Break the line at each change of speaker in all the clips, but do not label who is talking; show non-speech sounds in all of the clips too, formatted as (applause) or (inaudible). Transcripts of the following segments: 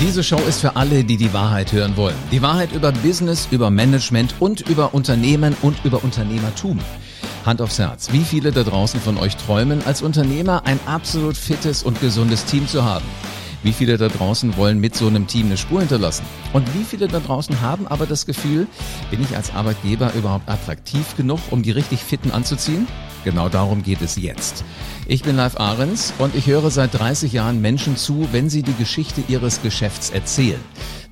Diese Show ist für alle, die die Wahrheit hören wollen. Die Wahrheit über Business, über Management und über Unternehmen und über Unternehmertum. Hand aufs Herz. Wie viele da draußen von euch träumen, als Unternehmer ein absolut fittes und gesundes Team zu haben? Wie viele da draußen wollen mit so einem Team eine Spur hinterlassen? Und wie viele da draußen haben aber das Gefühl, bin ich als Arbeitgeber überhaupt attraktiv genug, um die richtig Fitten anzuziehen? Genau darum geht es jetzt. Ich bin Live Ahrens und ich höre seit 30 Jahren Menschen zu, wenn sie die Geschichte ihres Geschäfts erzählen.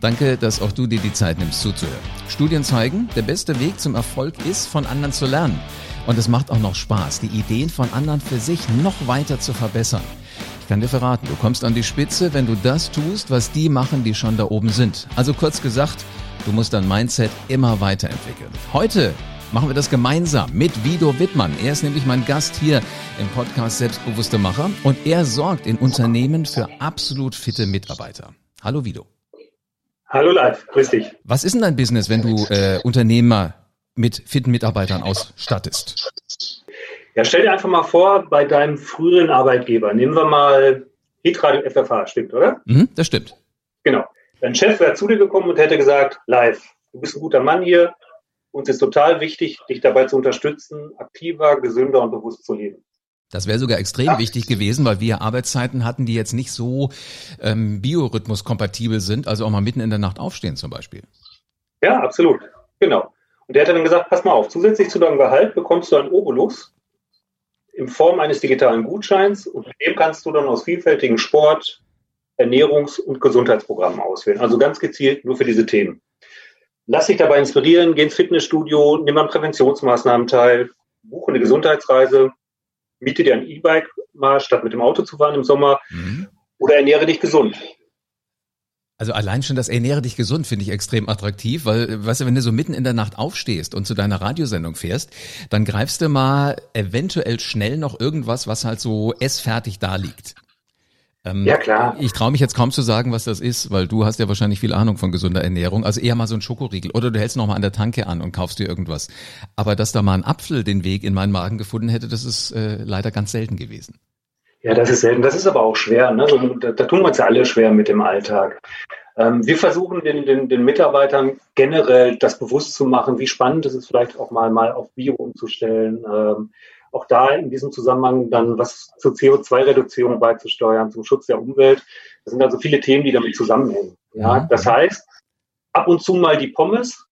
Danke, dass auch du dir die Zeit nimmst zuzuhören. Studien zeigen, der beste Weg zum Erfolg ist, von anderen zu lernen. Und es macht auch noch Spaß, die Ideen von anderen für sich noch weiter zu verbessern. Ich kann dir verraten, du kommst an die Spitze, wenn du das tust, was die machen, die schon da oben sind. Also kurz gesagt, du musst dein Mindset immer weiterentwickeln. Heute machen wir das gemeinsam mit Vido Wittmann. Er ist nämlich mein Gast hier im Podcast Selbstbewusste Macher und er sorgt in Unternehmen für absolut fitte Mitarbeiter. Hallo Vido.
Hallo Live, grüß dich.
Was ist denn dein Business, wenn du äh, Unternehmer mit fitten Mitarbeitern ausstattest?
Ja, stell dir einfach mal vor, bei deinem früheren Arbeitgeber, nehmen wir mal Hitradio FFH, stimmt, oder?
Mhm, das stimmt.
Genau. Dein Chef wäre zu dir gekommen und hätte gesagt, live, du bist ein guter Mann hier, uns ist total wichtig, dich dabei zu unterstützen, aktiver, gesünder und bewusst zu leben.
Das wäre sogar extrem ja. wichtig gewesen, weil wir Arbeitszeiten hatten, die jetzt nicht so ähm, biorhythmuskompatibel sind, also auch mal mitten in der Nacht aufstehen zum Beispiel.
Ja, absolut. Genau. Und der hat dann gesagt, pass mal auf, zusätzlich zu deinem Gehalt bekommst du einen Obolus in Form eines digitalen Gutscheins und mit dem kannst du dann aus vielfältigen Sport, Ernährungs- und Gesundheitsprogrammen auswählen. Also ganz gezielt nur für diese Themen. Lass dich dabei inspirieren, geh ins Fitnessstudio, nimm an Präventionsmaßnahmen teil, buche eine Gesundheitsreise, miete dir ein E-Bike mal, statt mit dem Auto zu fahren im Sommer mhm. oder ernähre dich gesund.
Also allein schon das Ernähre dich gesund finde ich extrem attraktiv, weil, weißt du, wenn du so mitten in der Nacht aufstehst und zu deiner Radiosendung fährst, dann greifst du mal eventuell schnell noch irgendwas, was halt so essfertig da liegt.
Ähm, ja, klar.
Ich traue mich jetzt kaum zu sagen, was das ist, weil du hast ja wahrscheinlich viel Ahnung von gesunder Ernährung. Also eher mal so ein Schokoriegel. Oder du hältst noch mal an der Tanke an und kaufst dir irgendwas. Aber dass da mal ein Apfel den Weg in meinen Magen gefunden hätte, das ist äh, leider ganz selten gewesen.
Ja, das ist selten. Das ist aber auch schwer. Ne? Da, da tun wir uns ja alle schwer mit dem Alltag. Ähm, wir versuchen den, den, den Mitarbeitern generell das bewusst zu machen, wie spannend es ist, vielleicht auch mal, mal auf Bio umzustellen. Ähm, auch da in diesem Zusammenhang dann was zur CO2-Reduzierung beizusteuern, zum Schutz der Umwelt. Das sind also viele Themen, die damit zusammenhängen. Ja, mhm. das heißt, ab und zu mal die Pommes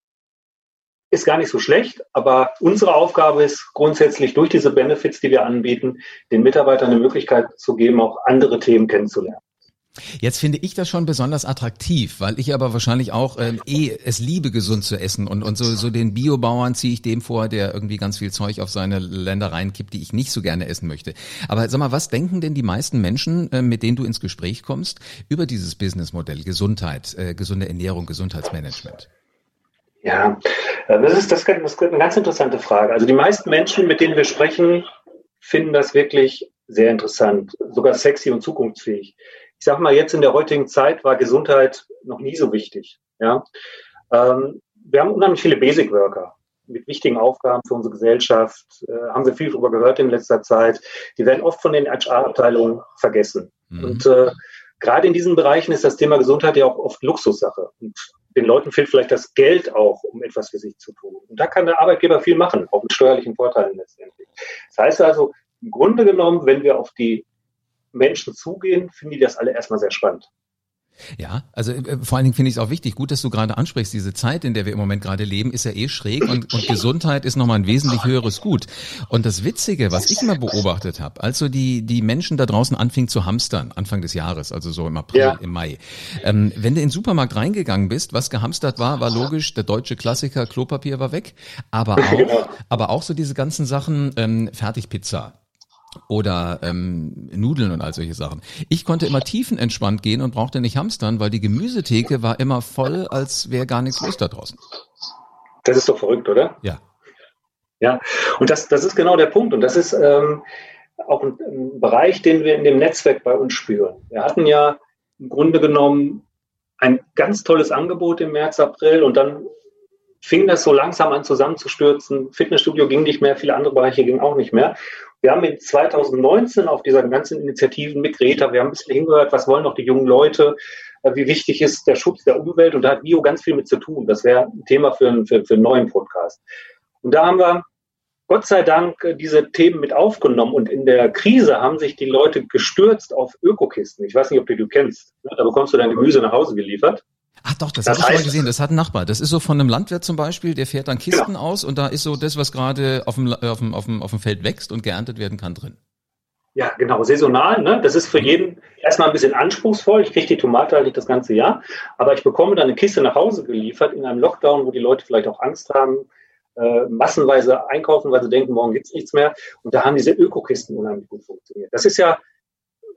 ist gar nicht so schlecht, aber unsere Aufgabe ist grundsätzlich durch diese Benefits, die wir anbieten, den Mitarbeitern eine Möglichkeit zu geben, auch andere Themen kennenzulernen.
Jetzt finde ich das schon besonders attraktiv, weil ich aber wahrscheinlich auch ähm, eh es liebe, gesund zu essen und, und so, so den Biobauern ziehe ich dem vor, der irgendwie ganz viel Zeug auf seine Länder reinkippt, die ich nicht so gerne essen möchte. Aber sag mal, was denken denn die meisten Menschen, äh, mit denen du ins Gespräch kommst, über dieses Businessmodell Gesundheit, äh, gesunde Ernährung, Gesundheitsmanagement?
Ja, äh, das ist, das ist eine ganz interessante Frage. Also die meisten Menschen, mit denen wir sprechen, finden das wirklich sehr interessant, sogar sexy und zukunftsfähig. Ich sage mal, jetzt in der heutigen Zeit war Gesundheit noch nie so wichtig. Ja, ähm, wir haben unheimlich viele Basic Worker mit wichtigen Aufgaben für unsere Gesellschaft. Äh, haben wir viel darüber gehört in letzter Zeit. Die werden oft von den HR-Abteilungen vergessen. Mhm. Und äh, gerade in diesen Bereichen ist das Thema Gesundheit ja auch oft Luxussache. Und den Leuten fehlt vielleicht das Geld auch, um etwas für sich zu tun. Und da kann der Arbeitgeber viel machen, auch mit steuerlichen Vorteilen letztendlich. Das heißt also, im Grunde genommen, wenn wir auf die Menschen zugehen, finden die das alle erstmal sehr spannend.
Ja, also äh, vor allen Dingen finde ich es auch wichtig, gut, dass du gerade ansprichst, diese Zeit, in der wir im Moment gerade leben, ist ja eh schräg und, und Gesundheit ist nochmal ein wesentlich höheres Gut. Und das Witzige, was ich immer beobachtet habe, als so die, die Menschen da draußen anfingen zu hamstern, Anfang des Jahres, also so im April, ja. im Mai, ähm, wenn du in den Supermarkt reingegangen bist, was gehamstert war, war logisch, der deutsche Klassiker, Klopapier war weg, aber (laughs) auch, aber auch so diese ganzen Sachen, ähm, Fertigpizza, oder ähm, Nudeln und all solche Sachen. Ich konnte immer tiefenentspannt gehen und brauchte nicht hamstern, weil die Gemüsetheke war immer voll, als wäre gar nichts los da draußen.
Das ist doch verrückt, oder?
Ja.
Ja, und das, das ist genau der Punkt. Und das ist ähm, auch ein, ein Bereich, den wir in dem Netzwerk bei uns spüren. Wir hatten ja im Grunde genommen ein ganz tolles Angebot im März, April und dann fing das so langsam an zusammenzustürzen. Fitnessstudio ging nicht mehr, viele andere Bereiche gingen auch nicht mehr. Wir haben in 2019 auf dieser ganzen Initiativen mit Greta, wir haben ein bisschen hingehört, was wollen noch die jungen Leute, äh, wie wichtig ist der Schutz der Umwelt und da hat Bio ganz viel mit zu tun. Das wäre ein Thema für, einen, für, für einen neuen Podcast. Und da haben wir Gott sei Dank äh, diese Themen mit aufgenommen und in der Krise haben sich die Leute gestürzt auf Ökokisten. Ich weiß nicht, ob du die kennst. Da bekommst du dein Gemüse nach Hause geliefert.
Ach doch, das, das habe ich schon mal gesehen. Das hat ein Nachbar. Das ist so von einem Landwirt zum Beispiel, der fährt dann Kisten genau. aus und da ist so das, was gerade auf dem, auf, dem, auf, dem, auf dem Feld wächst und geerntet werden kann drin.
Ja, genau, saisonal. Ne? Das ist für jeden erstmal ein bisschen anspruchsvoll. Ich kriege die Tomate halt nicht das ganze Jahr, aber ich bekomme dann eine Kiste nach Hause geliefert in einem Lockdown, wo die Leute vielleicht auch Angst haben, äh, massenweise einkaufen, weil sie denken, morgen gibt's nichts mehr. Und da haben diese Ökokisten unheimlich gut funktioniert. Das ist ja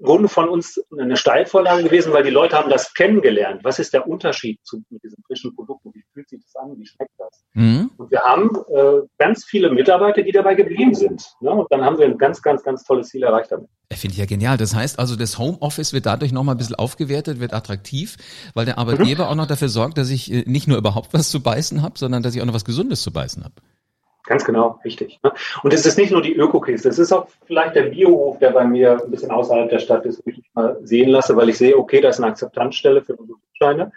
Grunde von uns eine Steilvorlage gewesen, weil die Leute haben das kennengelernt. Was ist der Unterschied zu diesen frischen Produkten? Wie fühlt sich das an? Wie schmeckt das? Mhm. Und wir haben äh, ganz viele Mitarbeiter, die dabei geblieben sind. Ne? Und dann haben wir ein ganz, ganz, ganz tolles Ziel erreicht damit.
Finde ich ja genial. Das heißt also, das Homeoffice wird dadurch nochmal ein bisschen aufgewertet, wird attraktiv, weil der Arbeitgeber mhm. auch noch dafür sorgt, dass ich äh, nicht nur überhaupt was zu beißen habe, sondern dass ich auch noch was Gesundes zu beißen habe.
Ganz genau, richtig. Ne? Und es ist nicht nur die Ökokiste, es ist auch vielleicht der Biohof, der bei mir ein bisschen außerhalb der Stadt ist, wo ich mich mal sehen lasse, weil ich sehe, okay, da ist eine Akzeptanzstelle für Produktscheine.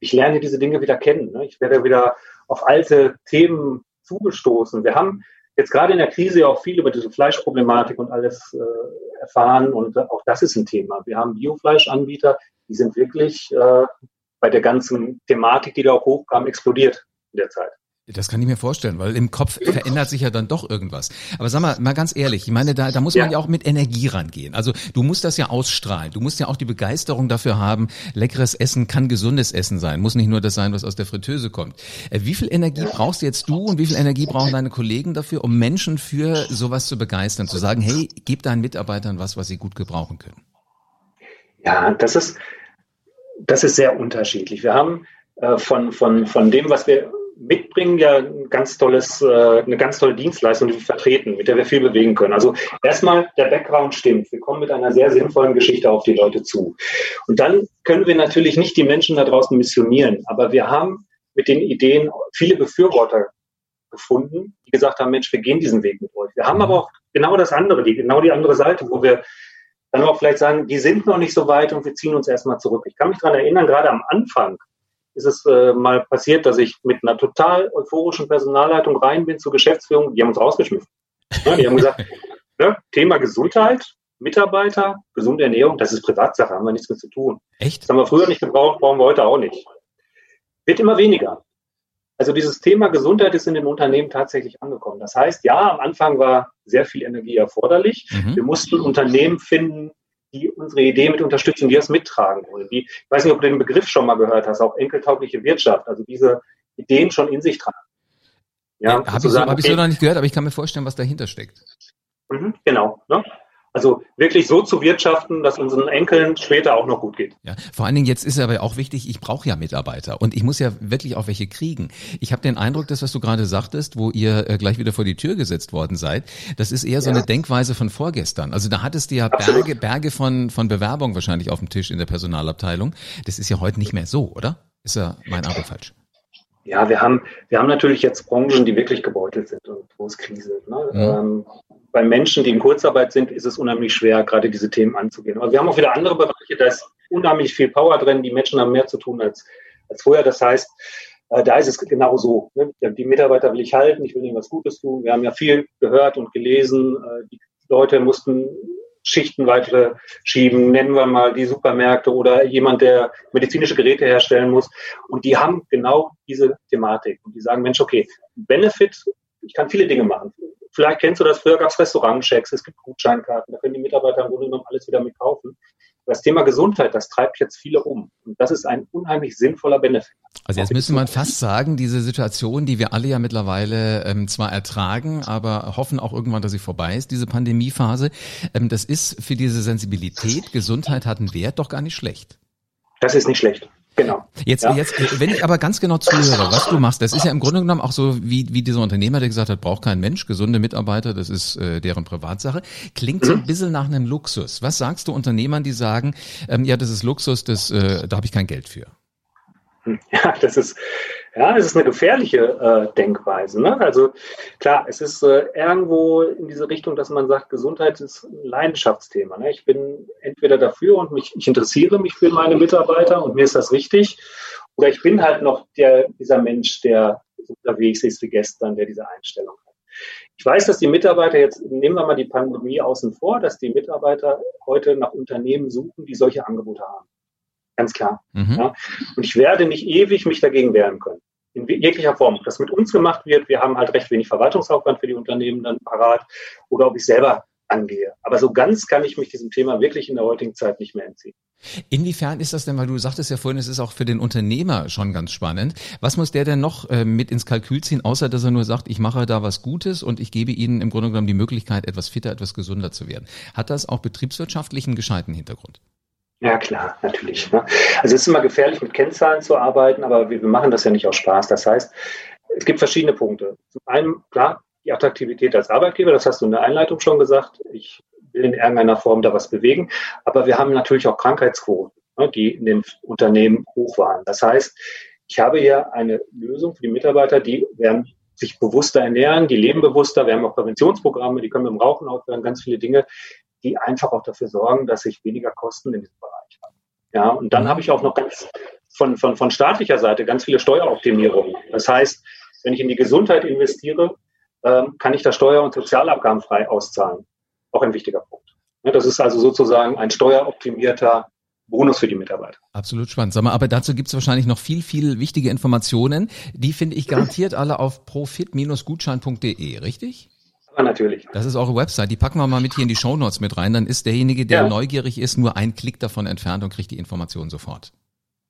Ich lerne diese Dinge wieder kennen. Ne? Ich werde wieder auf alte Themen zugestoßen. Wir haben jetzt gerade in der Krise auch viel über diese Fleischproblematik und alles äh, erfahren und auch das ist ein Thema. Wir haben Biofleischanbieter, die sind wirklich äh, bei der ganzen Thematik, die da auch hochkam, explodiert in der Zeit.
Das kann ich mir vorstellen, weil im Kopf verändert sich ja dann doch irgendwas. Aber sag mal, mal ganz ehrlich, ich meine, da, da muss man ja. ja auch mit Energie rangehen. Also du musst das ja ausstrahlen. Du musst ja auch die Begeisterung dafür haben, leckeres Essen kann gesundes Essen sein. Muss nicht nur das sein, was aus der Fritteuse kommt. Äh, wie viel Energie brauchst jetzt du und wie viel Energie brauchen deine Kollegen dafür, um Menschen für sowas zu begeistern? Zu sagen, hey, gib deinen Mitarbeitern was, was sie gut gebrauchen können.
Ja, das ist, das ist sehr unterschiedlich. Wir haben äh, von, von, von dem, was wir mitbringen ja ein ganz tolles, äh, eine ganz tolle Dienstleistung, die wir vertreten, mit der wir viel bewegen können. Also erstmal der Background stimmt. Wir kommen mit einer sehr sinnvollen Geschichte auf die Leute zu. Und dann können wir natürlich nicht die Menschen da draußen missionieren, aber wir haben mit den Ideen viele Befürworter gefunden, die gesagt haben, Mensch, wir gehen diesen Weg mit euch. Wir haben aber auch genau das andere, die, genau die andere Seite, wo wir dann auch vielleicht sagen, die sind noch nicht so weit und wir ziehen uns erstmal zurück. Ich kann mich daran erinnern, gerade am Anfang ist es äh, mal passiert, dass ich mit einer total euphorischen Personalleitung rein bin zur Geschäftsführung. Die haben uns rausgeschmissen. Ja, die haben gesagt, (laughs) ne, Thema Gesundheit, Mitarbeiter, gesunde Ernährung, das ist Privatsache, haben wir nichts mit zu tun. Echt? Das haben wir früher nicht gebraucht, brauchen wir heute auch nicht. Wird immer weniger. Also dieses Thema Gesundheit ist in den Unternehmen tatsächlich angekommen. Das heißt, ja, am Anfang war sehr viel Energie erforderlich. Mhm. Wir mussten Unternehmen finden, die unsere Idee mit unterstützen, die das mittragen wollen. Die, ich weiß nicht, ob du den Begriff schon mal gehört hast, auch enkeltaugliche Wirtschaft, also diese Ideen schon in sich tragen.
Ja, habe ich, so, hab ich so noch nicht gehört, aber ich kann mir vorstellen, was dahinter steckt.
Mhm, genau. Ne? Also wirklich so zu wirtschaften, dass unseren Enkeln später auch noch gut geht.
Ja, vor allen Dingen jetzt ist aber auch wichtig, ich brauche ja Mitarbeiter und ich muss ja wirklich auch welche kriegen. Ich habe den Eindruck, das, was du gerade sagtest, wo ihr äh, gleich wieder vor die Tür gesetzt worden seid, das ist eher so ja. eine Denkweise von vorgestern. Also da hattest du ja Absolut. Berge, Berge von, von Bewerbung wahrscheinlich auf dem Tisch in der Personalabteilung. Das ist ja heute nicht mehr so, oder? Ist ja mein Eindruck falsch.
Ja, wir haben, wir haben natürlich jetzt Branchen, die wirklich gebeutelt sind und wo es Krise. Ne? Mhm. Ähm, bei Menschen, die in Kurzarbeit sind, ist es unheimlich schwer, gerade diese Themen anzugehen. Aber wir haben auch wieder andere Bereiche, da ist unheimlich viel Power drin. Die Menschen haben mehr zu tun als, als vorher. Das heißt, äh, da ist es genau so. Ne? Die Mitarbeiter will ich halten, ich will ihnen was Gutes tun. Wir haben ja viel gehört und gelesen. Äh, die Leute mussten Schichten weitere schieben, nennen wir mal die Supermärkte oder jemand, der medizinische Geräte herstellen muss. Und die haben genau diese Thematik. Und die sagen, Mensch, okay, Benefit, ich kann viele Dinge machen. Vielleicht kennst du das, früher gab es Restaurantchecks, es gibt Gutscheinkarten, da können die Mitarbeiter im Grunde genommen alles wieder mitkaufen. Das Thema Gesundheit, das treibt jetzt viele um. Und das ist ein unheimlich sinnvoller Benefit.
Also jetzt müsste man fast sagen, diese Situation, die wir alle ja mittlerweile ähm, zwar ertragen, aber hoffen auch irgendwann, dass sie vorbei ist, diese Pandemiephase, ähm, das ist für diese Sensibilität, Gesundheit hat einen Wert doch gar nicht schlecht.
Das ist nicht schlecht. Genau.
Jetzt, ja. jetzt, wenn ich aber ganz genau zuhöre, was du machst, das ist ja im Grunde genommen auch so wie, wie dieser Unternehmer, der gesagt hat, braucht kein Mensch, gesunde Mitarbeiter, das ist äh, deren Privatsache. Klingt so ein mhm. bisschen nach einem Luxus. Was sagst du Unternehmern, die sagen, ähm, ja, das ist Luxus, das, äh, da habe ich kein Geld für? (laughs)
Ja, das ist, Ja, es ist eine gefährliche äh, Denkweise. Ne? Also klar, es ist äh, irgendwo in diese Richtung, dass man sagt, Gesundheit ist ein Leidenschaftsthema. Ne? Ich bin entweder dafür und mich, ich interessiere mich für meine Mitarbeiter und mir ist das wichtig, oder ich bin halt noch der, dieser Mensch, der unterwegs ist wie gestern, der diese Einstellung hat. Ich weiß, dass die Mitarbeiter jetzt, nehmen wir mal die Pandemie außen vor, dass die Mitarbeiter heute nach Unternehmen suchen, die solche Angebote haben. Ganz klar. Mhm. Ja. Und ich werde nicht ewig mich dagegen wehren können. In jeglicher Form. Ob das mit uns gemacht wird, wir haben halt recht wenig Verwaltungsaufwand für die Unternehmen dann parat, oder ob ich selber angehe. Aber so ganz kann ich mich diesem Thema wirklich in der heutigen Zeit nicht mehr entziehen.
Inwiefern ist das denn, weil du sagtest ja vorhin, es ist auch für den Unternehmer schon ganz spannend. Was muss der denn noch äh, mit ins Kalkül ziehen, außer dass er nur sagt, ich mache da was Gutes und ich gebe ihnen im Grunde genommen die Möglichkeit, etwas fitter, etwas gesünder zu werden? Hat das auch betriebswirtschaftlichen gescheiten Hintergrund?
Ja, klar, natürlich. Ne? Also es ist immer gefährlich, mit Kennzahlen zu arbeiten, aber wir, wir machen das ja nicht aus Spaß. Das heißt, es gibt verschiedene Punkte. Zum einen, klar, die Attraktivität als Arbeitgeber, das hast du in der Einleitung schon gesagt. Ich will in irgendeiner Form da was bewegen. Aber wir haben natürlich auch Krankheitsquoten, ne, die in den Unternehmen hoch waren. Das heißt, ich habe hier eine Lösung für die Mitarbeiter, die werden sich bewusster ernähren, die leben bewusster. Wir haben auch Präventionsprogramme, die können mit dem Rauchen aufhören, ganz viele Dinge, die einfach auch dafür sorgen, dass ich weniger Kosten in diesem Bereich habe. Ja, und dann habe ich auch noch ganz von, von, von staatlicher Seite ganz viele Steueroptimierungen. Das heißt, wenn ich in die Gesundheit investiere, ähm, kann ich da Steuer- und Sozialabgaben frei auszahlen. Auch ein wichtiger Punkt. Das ist also sozusagen ein steueroptimierter Bonus für die Mitarbeiter.
Absolut spannend. Sag mal, aber dazu gibt es wahrscheinlich noch viel, viel wichtige Informationen. Die finde ich garantiert alle auf profit-gutschein.de, richtig?
Natürlich.
Das ist eure Website. Die packen wir mal mit hier in die Show Notes mit rein. Dann ist derjenige, der ja. neugierig ist, nur ein Klick davon entfernt und kriegt die Informationen sofort.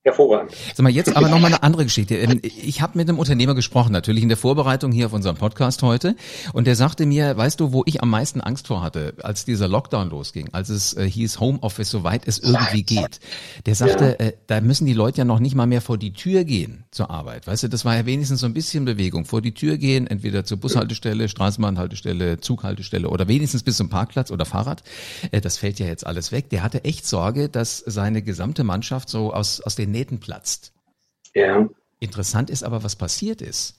Hervorragend.
Sag mal, jetzt aber nochmal eine (laughs) andere Geschichte. Ähm, ich habe mit einem Unternehmer gesprochen, natürlich in der Vorbereitung hier auf unserem Podcast heute. Und der sagte mir, weißt du, wo ich am meisten Angst vor hatte, als dieser Lockdown losging, als es äh, hieß Homeoffice, soweit es irgendwie geht. Der sagte, ja. äh, da müssen die Leute ja noch nicht mal mehr vor die Tür gehen zur Arbeit. Weißt du, das war ja wenigstens so ein bisschen Bewegung. Vor die Tür gehen, entweder zur Bushaltestelle, Straßenbahnhaltestelle, Zughaltestelle oder wenigstens bis zum Parkplatz oder Fahrrad. Äh, das fällt ja jetzt alles weg. Der hatte echt Sorge, dass seine gesamte Mannschaft so aus, aus den Nähten platzt. Ja. Interessant ist aber, was passiert ist.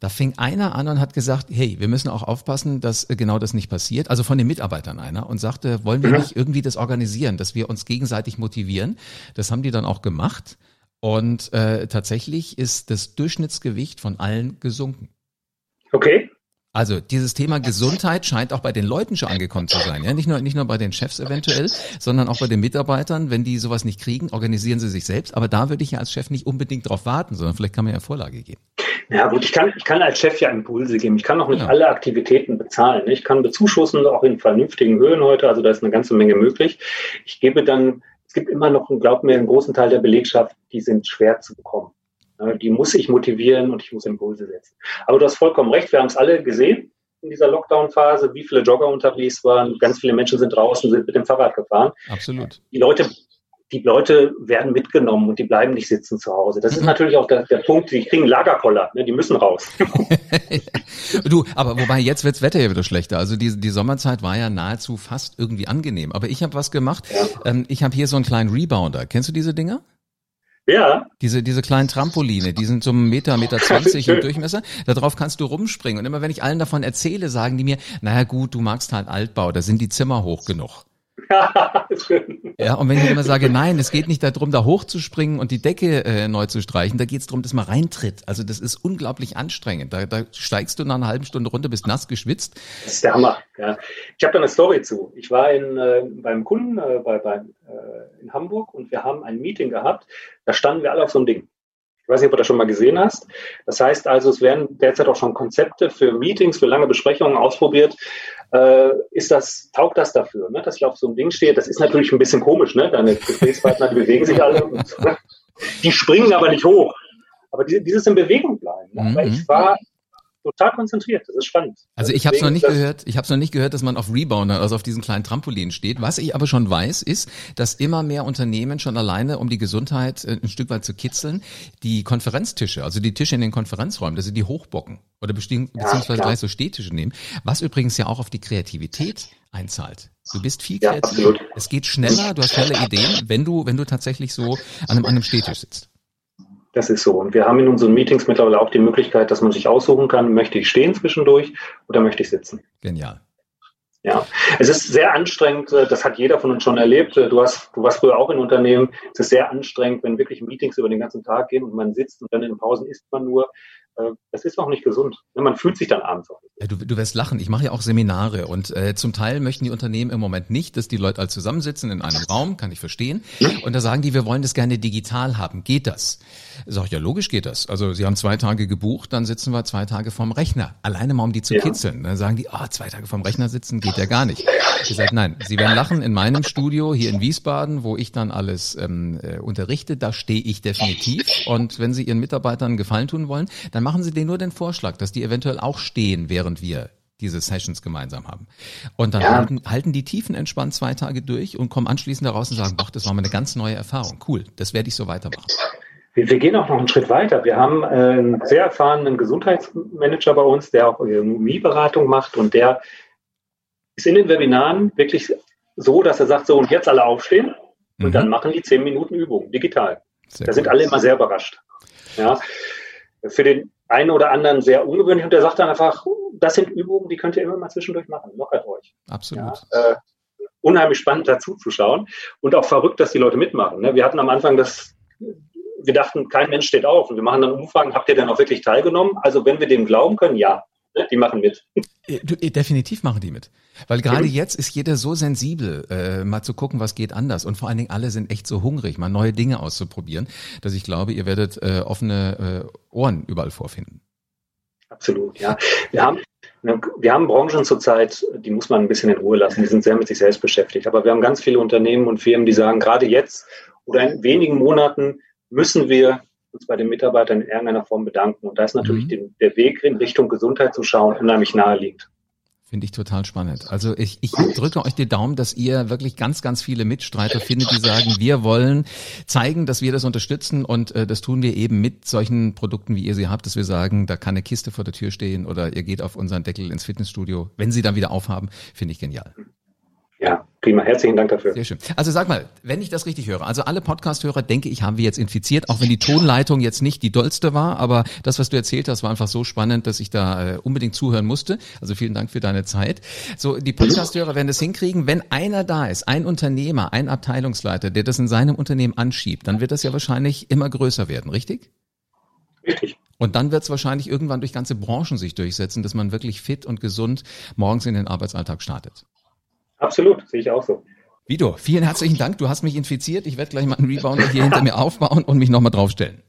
Da fing einer an und hat gesagt, hey, wir müssen auch aufpassen, dass äh, genau das nicht passiert. Also von den Mitarbeitern einer und sagte, wollen wir mhm. nicht irgendwie das organisieren, dass wir uns gegenseitig motivieren. Das haben die dann auch gemacht. Und äh, tatsächlich ist das Durchschnittsgewicht von allen gesunken.
Okay.
Also dieses Thema Gesundheit scheint auch bei den Leuten schon angekommen zu sein. Ja? Nicht, nur, nicht nur bei den Chefs eventuell, sondern auch bei den Mitarbeitern. Wenn die sowas nicht kriegen, organisieren sie sich selbst. Aber da würde ich ja als Chef nicht unbedingt drauf warten, sondern vielleicht kann man ja Vorlage geben.
Ja gut, ich kann, ich kann als Chef ja Impulse geben. Ich kann auch nicht ja. alle Aktivitäten bezahlen. Ich kann bezuschussen, auch in vernünftigen Höhen heute. Also da ist eine ganze Menge möglich. Ich gebe dann, es gibt immer noch, glaub mir, einen großen Teil der Belegschaft, die sind schwer zu bekommen. Die muss ich motivieren und ich muss Impulse setzen. Aber du hast vollkommen recht, wir haben es alle gesehen in dieser Lockdown-Phase, wie viele Jogger unterwegs waren. Ganz viele Menschen sind draußen, sind mit dem Fahrrad gefahren.
Absolut.
Die Leute, die Leute werden mitgenommen und die bleiben nicht sitzen zu Hause. Das ist mhm. natürlich auch der, der Punkt, die kriegen Lagerkoller, ne? die müssen raus. (laughs)
du, aber wobei jetzt wirds Wetter ja wieder schlechter. Also die, die Sommerzeit war ja nahezu fast irgendwie angenehm. Aber ich habe was gemacht. Ja. Ähm, ich habe hier so einen kleinen Rebounder. Kennst du diese Dinger?
Ja.
Diese, diese kleinen Trampoline, die sind so ein Meter, Meter zwanzig im (laughs) Durchmesser. Darauf kannst du rumspringen. Und immer wenn ich allen davon erzähle, sagen die mir, naja gut, du magst halt Altbau, da sind die Zimmer hoch genug. (laughs) ja, und wenn ich immer sage, nein, es geht nicht darum, da hochzuspringen und die Decke äh, neu zu streichen, da geht es darum, dass man reintritt. Also das ist unglaublich anstrengend. Da, da steigst du nach einer halben Stunde runter, bist nass geschwitzt.
Das ist der Hammer. Ja. Ich habe da eine Story zu. Ich war in, äh, beim Kunden äh, bei, bei, äh, in Hamburg und wir haben ein Meeting gehabt. Da standen wir alle auf so einem Ding. Ich weiß nicht, ob du das schon mal gesehen hast. Das heißt also, es werden derzeit auch schon Konzepte für Meetings, für lange Besprechungen ausprobiert. Äh, ist das, taugt das dafür, ne? dass ich auf so einem Ding stehe? Das ist natürlich ein bisschen komisch, ne? Deine Gesprächspartner, die bewegen sich alle. Und? Die springen aber nicht hoch. Aber dieses in Bewegung bleiben. Ne? Mhm. Ich war total konzentriert. Das ist spannend.
Also ich habe es noch nicht gehört. Ich habe es noch nicht gehört, dass man auf Rebounder, also auf diesen kleinen Trampolin steht. Was ich aber schon weiß, ist, dass immer mehr Unternehmen schon alleine, um die Gesundheit äh, ein Stück weit zu kitzeln, die Konferenztische, also die Tische in den Konferenzräumen, dass sie die hochbocken oder beziehungsweise ja, gleich so Stehtische nehmen. Was übrigens ja auch auf die Kreativität einzahlt. Du bist viel kreativer. Ja, es geht schneller, du hast schnelle Ideen, wenn du, wenn du tatsächlich so an einem, an einem Stehtisch sitzt.
Das ist so. Und wir haben in unseren Meetings mittlerweile auch die Möglichkeit, dass man sich aussuchen kann, möchte ich stehen zwischendurch oder möchte ich sitzen.
Genial.
Ja, es ist sehr anstrengend, äh, das hat jeder von uns schon erlebt. Äh, du, hast, du warst früher auch in Unternehmen. Es ist sehr anstrengend, wenn wirklich Meetings über den ganzen Tag gehen und man sitzt und dann in den Pausen isst man nur. Äh, das ist auch nicht gesund. Man fühlt sich dann abends auch
nicht. Du, du wirst lachen. Ich mache ja auch Seminare und äh, zum Teil möchten die Unternehmen im Moment nicht, dass die Leute alle zusammensitzen in einem Raum, kann ich verstehen. Und da sagen die, wir wollen das gerne digital haben. Geht das? Sag ich, ja, logisch geht das. Also sie haben zwei Tage gebucht, dann sitzen wir zwei Tage vorm Rechner. Alleine mal, um die zu ja. kitzeln. Dann sagen die, oh, zwei Tage vorm Rechner sitzen geht ja gar nicht. Ich sage, nein, sie werden lachen in meinem Studio hier in Wiesbaden, wo ich dann alles ähm, äh, unterrichte. Da stehe ich definitiv. Und wenn Sie Ihren Mitarbeitern Gefallen tun wollen, dann machen Sie denen nur den Vorschlag, dass die eventuell auch stehen, während wir diese Sessions gemeinsam haben. Und dann ja. halten, halten die Tiefen entspannt zwei Tage durch und kommen anschließend daraus und sagen, doch, das war mal eine ganz neue Erfahrung. Cool, das werde ich so weitermachen.
Wir, wir gehen auch noch einen Schritt weiter. Wir haben äh, einen sehr erfahrenen Gesundheitsmanager bei uns, der auch Ökonomieberatung macht und der ist in den Webinaren wirklich so, dass er sagt, so und jetzt alle aufstehen und mhm. dann machen die zehn Minuten Übung digital. Sehr da sind alle immer sehr überrascht. Ja. Für den einen oder anderen sehr ungewöhnlich und der sagt dann einfach, das sind Übungen, die könnt ihr immer mal zwischendurch machen. Lockert euch.
Absolut.
Ja, äh, unheimlich spannend dazu zu schauen und auch verrückt, dass die Leute mitmachen. Ne? Wir hatten am Anfang das, wir dachten, kein Mensch steht auf und wir machen dann Umfragen, habt ihr denn auch wirklich teilgenommen? Also wenn wir dem glauben können, ja? Die machen mit.
Äh, äh, definitiv machen die mit. Weil gerade jetzt ist jeder so sensibel, äh, mal zu gucken, was geht anders. Und vor allen Dingen alle sind echt so hungrig, mal neue Dinge auszuprobieren, dass ich glaube, ihr werdet äh, offene äh, Ohren überall vorfinden.
Absolut, ja. Wir haben, wir haben Branchen zurzeit, die muss man ein bisschen in Ruhe lassen. Die sind sehr mit sich selbst beschäftigt. Aber wir haben ganz viele Unternehmen und Firmen, die sagen, gerade jetzt oder in wenigen Monaten müssen wir uns bei den Mitarbeitern in irgendeiner Form bedanken. Und da ist natürlich mhm. den, der Weg in Richtung Gesundheit zu schauen unheimlich naheliegend.
Finde ich total spannend. Also ich, ich drücke euch die Daumen, dass ihr wirklich ganz, ganz viele Mitstreiter findet, die sagen, wir wollen zeigen, dass wir das unterstützen und äh, das tun wir eben mit solchen Produkten, wie ihr sie habt, dass wir sagen, da kann eine Kiste vor der Tür stehen oder ihr geht auf unseren Deckel ins Fitnessstudio. Wenn sie dann wieder aufhaben, finde ich genial.
Ja, prima. Herzlichen Dank dafür.
Sehr schön. Also sag mal, wenn ich das richtig höre, also alle Podcast-Hörer, denke ich, haben wir jetzt infiziert, auch wenn die Tonleitung jetzt nicht die dollste war, aber das, was du erzählt hast, war einfach so spannend, dass ich da äh, unbedingt zuhören musste. Also vielen Dank für deine Zeit. So, die Podcast-Hörer werden das hinkriegen. Wenn einer da ist, ein Unternehmer, ein Abteilungsleiter, der das in seinem Unternehmen anschiebt, dann wird das ja wahrscheinlich immer größer werden, richtig?
Richtig.
Und dann wird es wahrscheinlich irgendwann durch ganze Branchen sich durchsetzen, dass man wirklich fit und gesund morgens in den Arbeitsalltag startet.
Absolut, sehe ich auch so.
Vido, vielen herzlichen Dank. Du hast mich infiziert. Ich werde gleich mal einen Rebounder hier hinter mir aufbauen und mich nochmal draufstellen.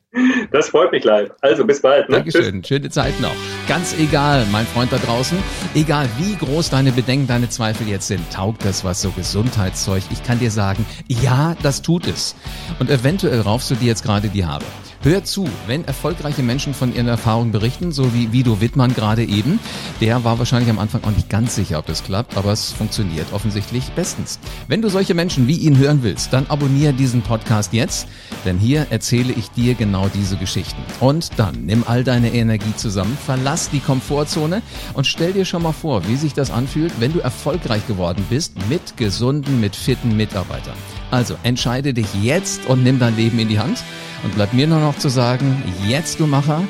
Das freut mich live. Also bis bald.
Ne? Dankeschön. Tschüss. Schöne Zeit noch. Ganz egal, mein Freund da draußen, egal wie groß deine Bedenken, deine Zweifel jetzt sind, taugt das was so Gesundheitszeug. Ich kann dir sagen, ja, das tut es. Und eventuell raufst du dir jetzt gerade die Haare. Hör zu, wenn erfolgreiche Menschen von ihren Erfahrungen berichten, so wie Vido Wittmann gerade eben. Der war wahrscheinlich am Anfang auch nicht ganz sicher, ob das klappt, aber es funktioniert offensichtlich bestens. Wenn du solche Menschen wie ihn hören willst, dann abonniere diesen Podcast jetzt, denn hier erzähle ich dir genau diese Geschichten. Und dann nimm all deine Energie zusammen, verlass die Komfortzone und stell dir schon mal vor, wie sich das anfühlt, wenn du erfolgreich geworden bist mit gesunden, mit fitten Mitarbeitern. Also entscheide dich jetzt und nimm dein Leben in die Hand. Und bleibt mir nur noch zu sagen, jetzt du Macher,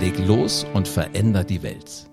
leg los und veränder die Welt.